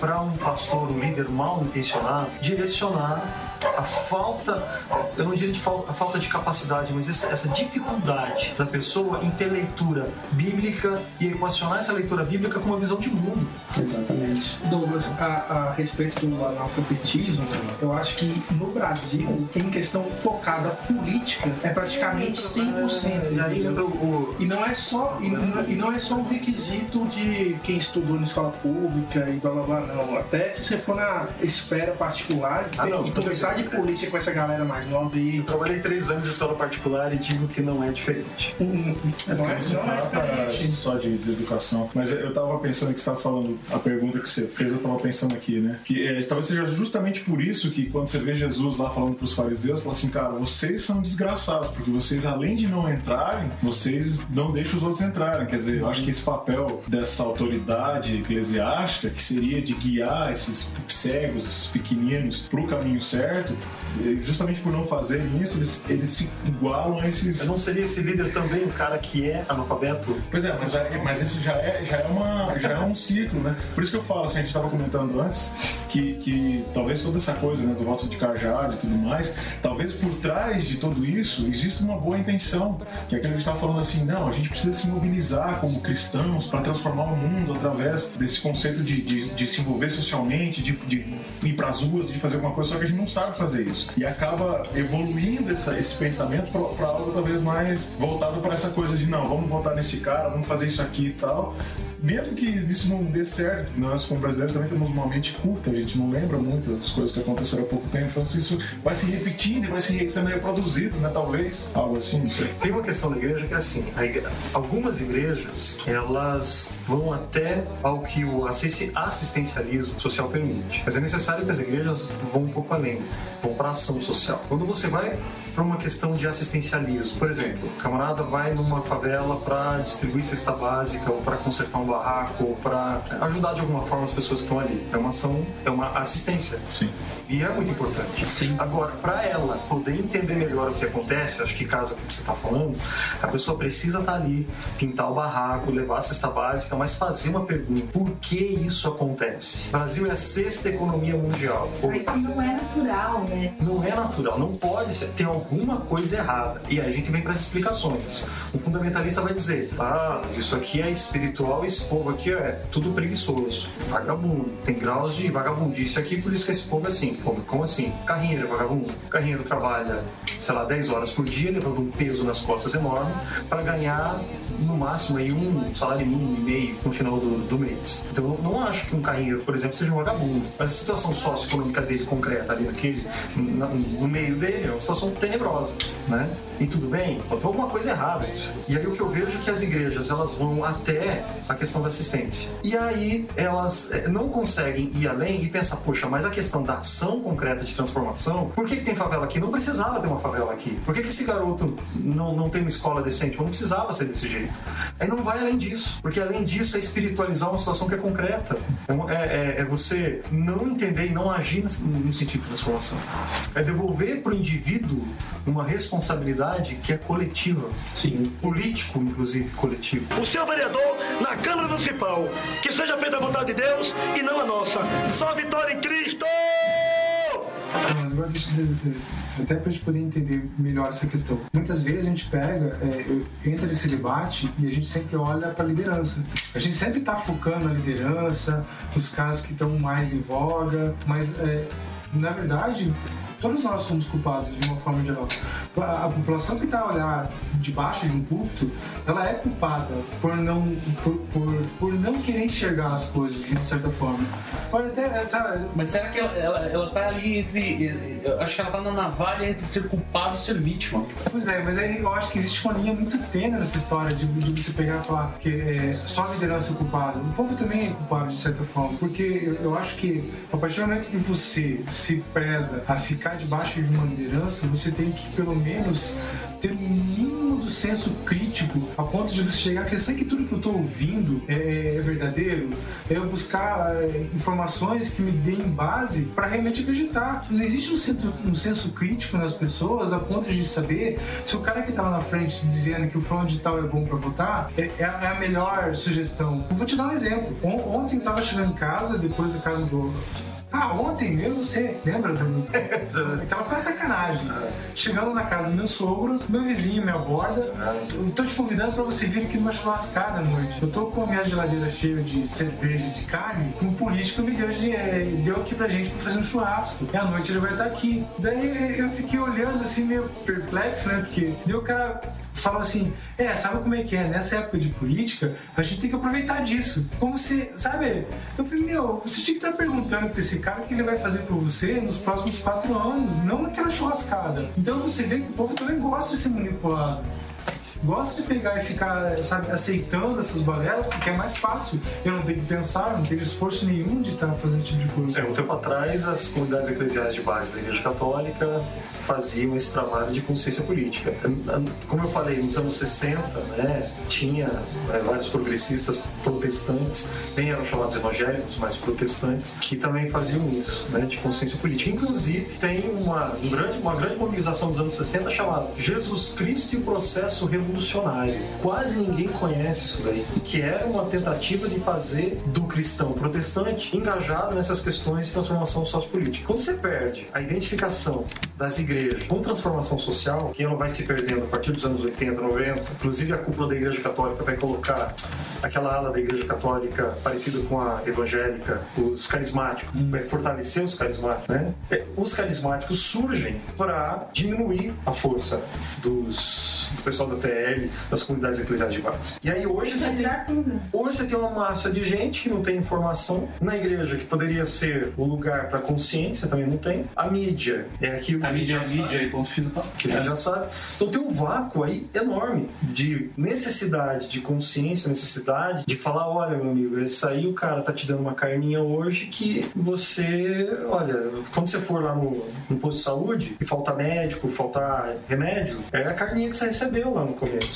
para um pastor, um líder mal intencionado, direcionar a falta, eu não diria de falta, a falta de capacidade, mas essa, dificuldade da pessoa em ter leitura bíblica e equacionar essa leitura bíblica com uma visão de mundo. Exatamente. Douglas, a, a respeito do analfabetismo, eu acho que no Brasil, em questão focada política, é praticamente 100%. E aí o, E não é só e não, e não é só um requisito de quem estudou na escola pública e blá blá blá, não. Até se você for na esfera particular Ah, não, e de política com essa galera mais nova e Eu trabalhei três anos em escola particular e digo que não é diferente. não é, Não não é diferente. só de, de educação. Mas eu tava pensando que você tava falando, a pergunta que você fez, eu tava pensando aqui, né? Que é, talvez seja justamente por isso que quando você vê Jesus lá falando pros fariseus, fala assim, cara, vocês são desgraçados, porque vocês, além de não entrarem, vocês não deixam os outros entrarem. Quer dizer, eu acho que esse papel dessa autoridade eclesiástica, que seria de guiar esses cegos, esses pequeninos, pro caminho certo, eh, justamente por não fazerem isso, eles, eles se igualam a esses. Eu não seria esse líder também um cara que é analfabeto? Pois é, mas, é- mas isso já é, já, é uma, já é um ciclo, né? Por isso que eu falo, assim, a gente estava comentando antes, que, que talvez toda essa coisa né, do voto de cajado e tudo mais, talvez por trás de tudo isso exista uma boa intenção. Que é aquilo que a gente estava falando assim, não, a gente precisa se mobilizar como cristãos para transformar o mundo através desse conceito de, de, de se envolver socialmente, de, de ir para as ruas, de fazer alguma coisa, só que a gente não sabe fazer isso. E acaba evoluindo essa- esse pensamento para algo talvez mais voltado para essa coisa de não, vamos votar nesse cara, vamos fazer isso aqui e tal. Mesmo que isso não dê certo, nós como brasileiros também temos uma mente curta, a gente não lembra muito das coisas que aconteceram há pouco tempo, então se isso vai se repetindo e vai se sendo reproduzido, né? Talvez, algo assim. Tem uma questão da igreja que é assim, a igre- algumas igrejas, elas vão até ao que o assist- assistencialismo social permite. Mas é necessário que as igrejas vão um pouco além, vão para ação social. Quando você vai para uma questão de assistencialismo, por exemplo, o camarada vai numa favela para distribuir cesta básica ou para consertar um barraco ou para ajudar de alguma forma as pessoas que estão ali. É uma ação, é uma assistência. Sim. E é muito importante. Sim. Agora, para ela poder entender melhor o que acontece, acho que casa com o que você está falando, a pessoa precisa estar ali, pintar o barraco, levar a cesta básica, mas fazer uma pergunta: por que isso acontece? O Brasil é a sexta economia mundial. Mas isso não é natural, né? Não é natural, não pode ser. Tem alguma coisa errada. E aí a gente vem para as explicações. O fundamentalista vai dizer: ah, isso aqui é espiritual, esse povo aqui é tudo preguiçoso, vagabundo. Tem graus de vagabundice aqui, por isso que esse povo é assim. Como, como assim? Carrinheiro é vagabundo. Carrinheiro trabalha, sei lá, 10 horas por dia, levando um peso nas costas enorme, para ganhar no máximo aí um salário mínimo e meio no final do, do mês. Então eu não acho que um carrinheiro, por exemplo, seja um vagabundo. Mas a situação socioeconômica dele concreta ali naquele, na- no meio dele, é uma situação tenebrosa, né? E tudo bem, tem alguma coisa errada. E aí o que eu vejo é que as igrejas elas vão até a questão da assistência. E aí elas eh, não conseguem ir além e pensar, poxa, mas a questão da ação concreta de transformação, por que, que tem favela aqui? Não precisava ter uma favela aqui. Por que, que esse garoto não, não tem uma escola decente? Não precisava ser desse jeito. Aí não vai além disso, porque além disso é espiritualizar uma situação que é concreta. É, é- é- é você não entender e não agir no sentido de transformação. É devolver para o indivíduo uma responsabilidade que é coletiva. Sim. Político, inclusive, coletivo. O seu vereador na Câmara Municipal. Que seja feita a vontade de Deus e não a nossa. Só a vitória em Cristo! Mas agora deixa eu, eu- até para a gente poder entender melhor essa questão. Muitas vezes a gente pega, é, entra nesse debate e a gente sempre olha para a liderança. A gente sempre está focando na liderança, nos caras que estão mais em voga, mas é, na verdade todos nós somos culpados de uma forma geral. A, a população que está a olhar debaixo de um púlpito, ela é culpada por não, por, por, por não querer enxergar as coisas de uma certa forma. Pode até, sabe, Mas será que ela, ela, ela tá ali entre. Eu acho que ela tá na navalha entre ser culpado e ser vítima. Pois é, mas aí eu acho que existe uma linha muito tênue nessa história de, de você pegar e falar que é, só a liderança é culpada. O povo também é culpado de certa forma, porque eu, eu acho que a partir do momento que você se preza a ficar está debaixo de uma liderança, você tem que pelo menos ter um mínimo do senso crítico a ponto de você chegar a será que tudo que eu estou ouvindo é, é verdadeiro? É eu buscar é, informações que me deem base para realmente acreditar. Não existe um senso, um senso crítico nas pessoas a ponto de saber se o cara que está lá na frente dizendo que o fulano de tal é bom para votar é, é a- é a melhor sugestão. Eu vou te dar um exemplo. On- Ontem eu estava chegando em casa, depois da casa do, ah, ontem eu e você, lembra do. Aquela foi sacanagem. Chegando na casa do meu sogro, meu vizinho me aborda. Eu tô te convidando pra você vir aqui numa churrascada à noite. Eu tô com a minha geladeira cheia de cerveja e de carne. Um político me deu, de- deu aqui pra gente pra fazer um churrasco. E à noite ele vai estar aqui. Daí eu fiquei olhando assim, meio perplexo, né? Porque daí o cara fala assim: é, sabe como é que é? Nessa época de política, a gente tem que aproveitar disso. Como se, sabe? Eu falei: meu, você tinha que estar perguntando pra esse cara o que ele vai fazer por você nos próximos quatro anos, não naquela churrascada. Então você vê que o povo também gosta de ser manipulado. Gosta de pegar e ficar, sabe, aceitando essas balelas, porque é mais fácil. Eu não tenho que pensar, não tenho esforço nenhum de estar fazendo esse tipo de coisa. É, um tempo atrás, as comunidades eclesiais de base da Igreja Católica faziam esse trabalho de consciência política. Como eu falei, nos anos 60, né, tinha é, vários progressistas protestantes, nem eram chamados evangélicos, mas protestantes, que também faziam isso, né, de consciência política. Inclusive, tem uma, um grande, uma grande mobilização dos anos 60 chamada Jesus Cristo e o Processo Revolucionário. Quase ninguém conhece isso daí, que era uma tentativa de fazer do cristão protestante engajado nessas questões de transformação sociopolítica. Quando você perde a identificação das igrejas com transformação social, que ela vai se perdendo a partir dos anos 80, 90, inclusive a cúpula da Igreja Católica vai colocar aquela ala da Igreja Católica parecida com a evangélica, os carismáticos, vai fortalecer os carismáticos, né? É, Os carismáticos surgem para diminuir a força dos, do pessoal da TL, das comunidades eclesiais de base. E aí hoje você tem, hoje você tem uma massa de gente que não tem informação na igreja, que poderia ser o lugar para consciência, também não tem. A mídia é aquilo A que mídia já é mídia sabe, e ponto final. que a gente já sabe. Então tem um vácuo aí enorme de necessidade, de consciência, necessidade de falar, olha, meu amigo, esse aí o cara tá te dando uma carninha hoje que você, olha, quando você for lá no, no posto de saúde e faltar médico, faltar remédio, é a carninha que você recebeu lá no começo. O teu,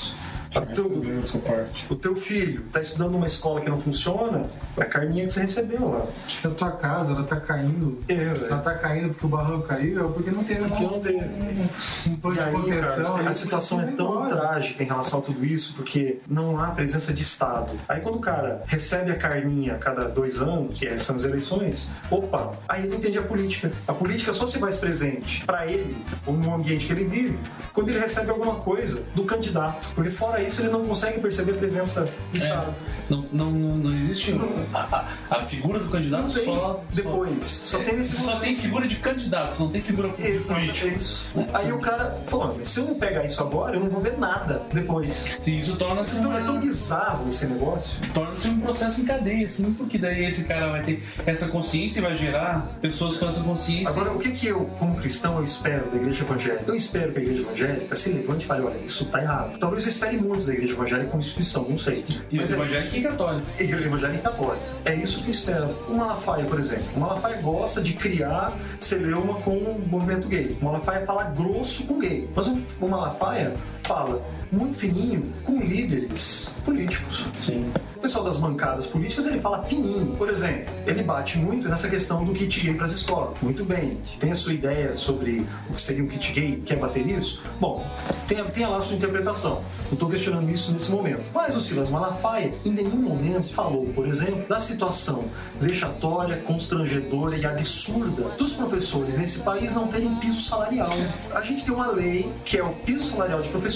o teu filho tá estudando numa escola que não funciona, é a carninha que você recebeu lá. Se a tua casa ela tá caindo, ela tá caindo porque o barranco caiu, é porque não teve Porque não teve. um, um plano E de aí, contenção. cara, a situação é tão embora. trágica em relação a tudo isso, porque não há presença de Estado. Aí quando o cara recebe a carninha a cada dois anos, que são as eleições, opa, aí ele entende a política. A política só se faz presente para ele, ou no ambiente que ele vive, quando ele recebe alguma coisa do candidato. Porque fora isso ele não consegue perceber a presença do Estado. Não, não, não existe um- a, a- a figura do candidato Não tem só. depois. Só tem nesse Só tem figura de candidato, não tem figura política. Isso. Aí o cara, pô, se eu não pegar isso agora, eu não vou ver nada depois. Sim, isso torna-se então, uma- é tão bizarro esse negócio. Torna-se um processo em cadeia, assim, porque daí esse cara vai ter essa consciência e vai gerar pessoas com essa consciência. Agora, o que, que eu, como cristão, eu espero da igreja evangélica? Eu espero que a igreja evangélica se levante e fale: olha, isso tá errado. Talvez eu espere muito da igreja evangélica como instituição, não sei. E Mas é- evangélica e católica. Igreja evangélica e católica. É isso que eu espero. O Malafaia, por exemplo. O Malafaia gosta de criar celeuma com o movimento gay. O Malafaia fala grosso com gay. Mas o Malafaia fala muito fininho com líderes políticos. Sim. O pessoal das bancadas políticas ele fala fininho. Por exemplo, ele bate muito nessa questão do kit gay para as escolas. Muito bem. Tem a sua ideia sobre o que seria um kit gay? Quer bater nisso? Bom, tenha, tenha lá a sua interpretação. Não estou questionando isso nesse momento. Mas o Silas Malafaia, em nenhum momento, falou, por exemplo, da situação vexatória, constrangedora e absurda dos professores nesse país não terem piso salarial. A gente tem uma lei que é o piso salarial de professores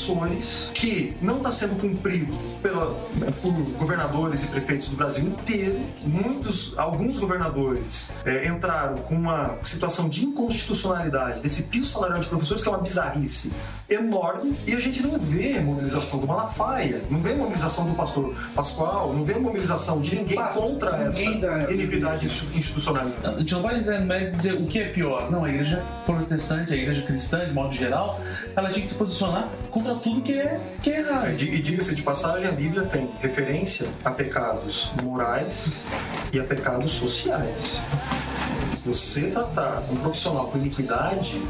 que não está sendo cumprido pela, por governadores e prefeitos do Brasil inteiro. Muitos, alguns governadores eh, entraram com uma situação de inconstitucionalidade desse piso salarial de professores que é uma bizarrice enorme e a gente não vê mobilização do Malafaia, não vê mobilização do pastor Pascoal, não vê mobilização de ninguém contra essa iniquidade institucionalizada. A gente não vai entrar no mérito de dizer o que é pior. Não, a igreja protestante, a igreja cristã, de modo geral, ela tinha que se posicionar contra tudo que é, que é errado. E diga-se de passagem, a Bíblia tem referência a pecados morais e a pecados sociais. Você tratar um profissional com iniquidade,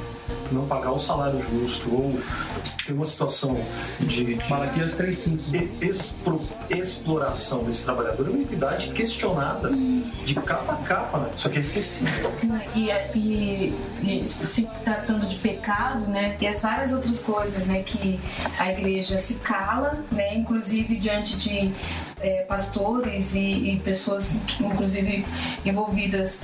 não pagar o salário justo ou ter uma situação de, de Malaquias 3.5. e- expro- exploração desse trabalhador é uma iniquidade questionada de capa a capa, né? Só que é esquecido. E, e, e se tratando de pecado, né? E as várias outras coisas, né? Que a igreja se cala, né? Inclusive diante de eh, pastores e, e pessoas, que, inclusive envolvidas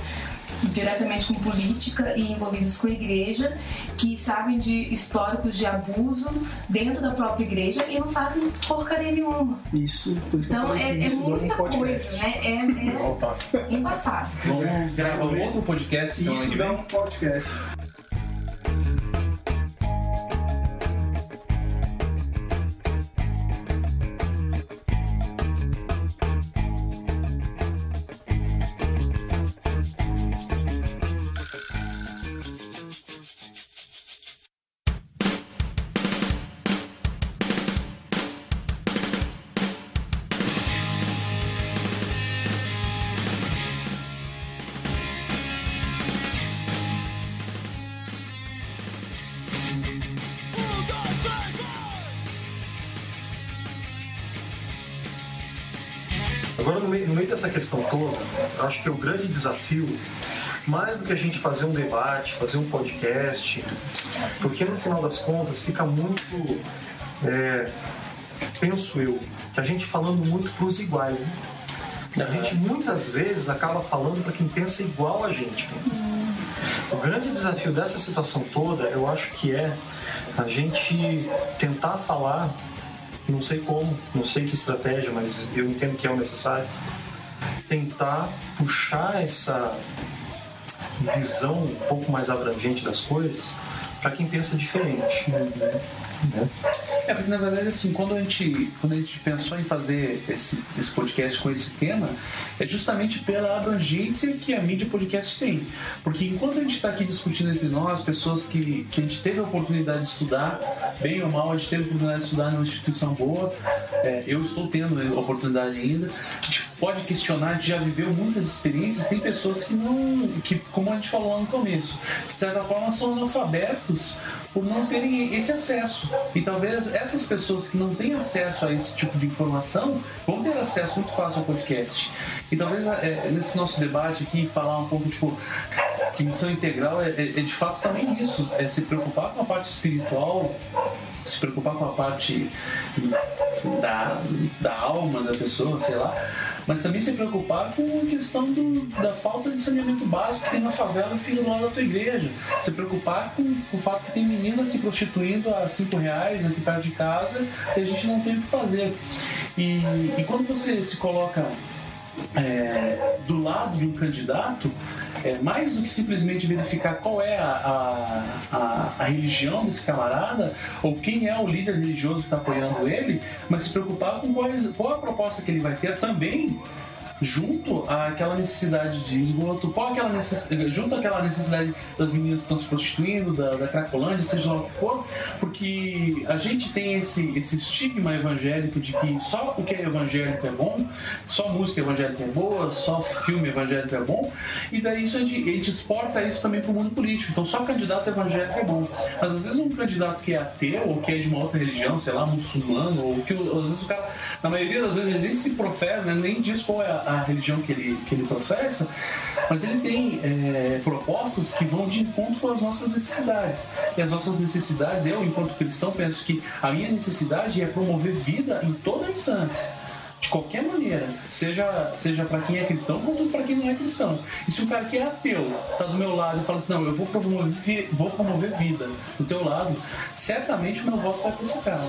diretamente com política e envolvidas com a igreja, que sabem de históricos de abuso dentro da própria igreja e não fazem porcaria nenhuma. Isso, por isso que eu Então é, é muita coisa, né? É, é embaçado. Vamos gravar um outro podcast. Isso que dá um podcast. Questão toda, eu acho que o grande desafio, mais do que a gente fazer um debate, fazer um podcast, porque no final das contas fica muito. é, penso eu, que a gente falando muito para os iguais, né? A gente muitas vezes acaba falando para quem pensa igual a gente pensa. O grande desafio dessa situação toda, eu acho que é a gente tentar falar, não sei como, não sei que estratégia, mas eu entendo que é o necessário, tentar puxar essa visão um pouco mais abrangente das coisas para quem pensa diferente. Né? É, porque na verdade, assim, quando a gente, quando a gente pensou em fazer esse, esse podcast com esse tema, é justamente pela abrangência que a mídia podcast tem. Porque enquanto a gente está aqui discutindo entre nós, pessoas que, que a gente teve a oportunidade de estudar, bem ou mal, a gente teve a oportunidade de estudar numa instituição boa, é, eu estou tendo a oportunidade ainda, a gente pode questionar, a gente já viveu muitas experiências, tem pessoas que não, que, como a gente falou lá no começo, de certa forma são analfabetos por não terem esse acesso. E talvez essas pessoas que não têm acesso a esse tipo de informação vão ter acesso muito fácil ao podcast. E talvez é, nesse nosso debate aqui falar um pouco, tipo, que missão integral é, é- é de fato também isso, é se preocupar com a parte espiritual, se preocupar com a parte da, da alma da pessoa, sei lá, mas também se preocupar com a questão do, da falta de saneamento básico que tem na favela e fica do lado da tua igreja. Se preocupar com, com o fato que tem meninas se prostituindo a cinco reais aqui perto de casa e a gente não tem o que fazer. E, e quando você se coloca é, do lado de um candidato, é, mais do que simplesmente verificar qual é a, a, a, a religião desse camarada ou quem é o líder religioso que está apoiando ele, mas se preocupar com quais, qual a proposta que ele vai ter também junto àquela necessidade de esgoto, qual aquela necessidade, junto àquela necessidade das meninas que estão se prostituindo, da, da cracolândia, seja lá o que for, porque a gente tem esse, esse estigma evangélico de que só o que é evangélico é bom, só música evangélica é boa, só filme evangélico é bom, e daí isso a gente, a gente exporta isso também para o mundo político. Então só candidato evangélico é bom. Mas às vezes um candidato que é ateu ou que é de uma outra religião, sei lá, muçulmano, ou que às vezes o cara, na maioria das vezes, ele nem se professa, né, nem diz qual é a, a religião que ele, que ele professa, mas ele tem é, propostas que vão de encontro com as nossas necessidades. E as nossas necessidades, eu, enquanto cristão, penso que a minha necessidade é promover vida em toda instância. De qualquer maneira, seja, seja para quem é cristão quanto para quem não é cristão. E se o cara que é ateu tá do meu lado e fala assim, não, eu vou promover, vou promover vida do teu lado, certamente o meu voto vai para esse cara.